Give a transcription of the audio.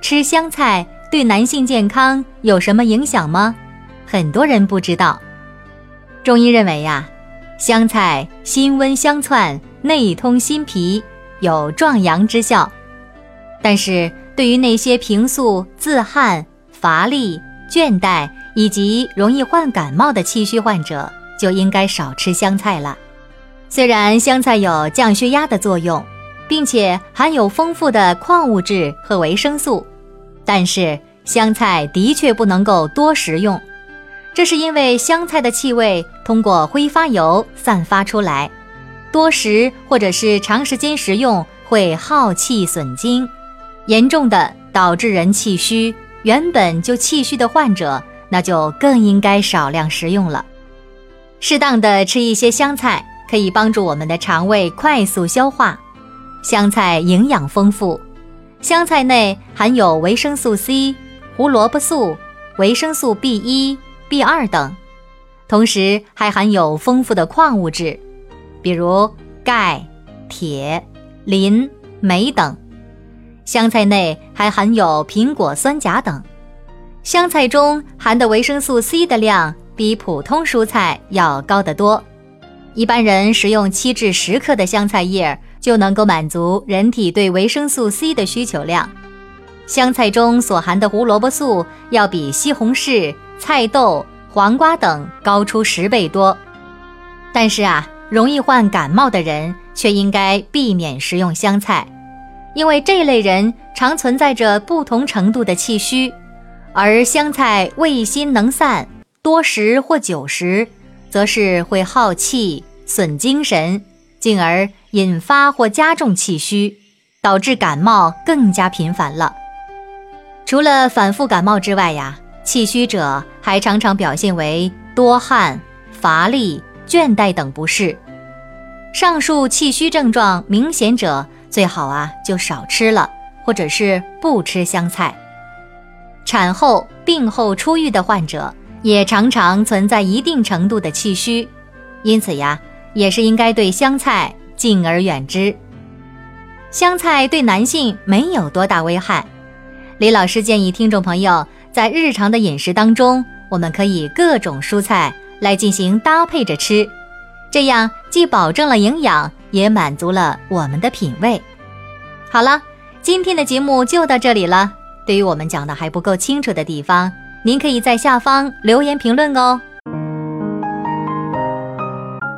吃香菜对男性健康有什么影响吗？很多人不知道。中医认为呀，香菜辛温香窜，内通心脾，有壮阳之效。但是对于那些平素自汗、乏力、倦怠以及容易患感冒的气虚患者，就应该少吃香菜了。虽然香菜有降血压的作用。并且含有丰富的矿物质和维生素，但是香菜的确不能够多食用，这是因为香菜的气味通过挥发油散发出来，多食或者是长时间食用会耗气损精，严重的导致人气虚。原本就气虚的患者，那就更应该少量食用了，适当的吃一些香菜，可以帮助我们的肠胃快速消化。香菜营养丰富，香菜内含有维生素 C、胡萝卜素、维生素 B 一、B 二等，同时还含有丰富的矿物质，比如钙、铁、磷、镁等。香菜内还含有苹果酸钾等。香菜中含的维生素 C 的量比普通蔬菜要高得多，一般人食用七至十克的香菜叶。就能够满足人体对维生素 C 的需求量。香菜中所含的胡萝卜素要比西红柿、菜豆、黄瓜等高出十倍多。但是啊，容易患感冒的人却应该避免食用香菜，因为这类人常存在着不同程度的气虚，而香菜味辛能散，多食或久食，则是会耗气、损精神，进而。引发或加重气虚，导致感冒更加频繁了。除了反复感冒之外呀，气虚者还常常表现为多汗、乏力、倦怠等不适。上述气虚症状明显者，最好啊就少吃了，或者是不吃香菜。产后、病后初愈的患者也常常存在一定程度的气虚，因此呀，也是应该对香菜。敬而远之。香菜对男性没有多大危害。李老师建议听众朋友在日常的饮食当中，我们可以各种蔬菜来进行搭配着吃，这样既保证了营养，也满足了我们的品味。好了，今天的节目就到这里了。对于我们讲的还不够清楚的地方，您可以在下方留言评论哦。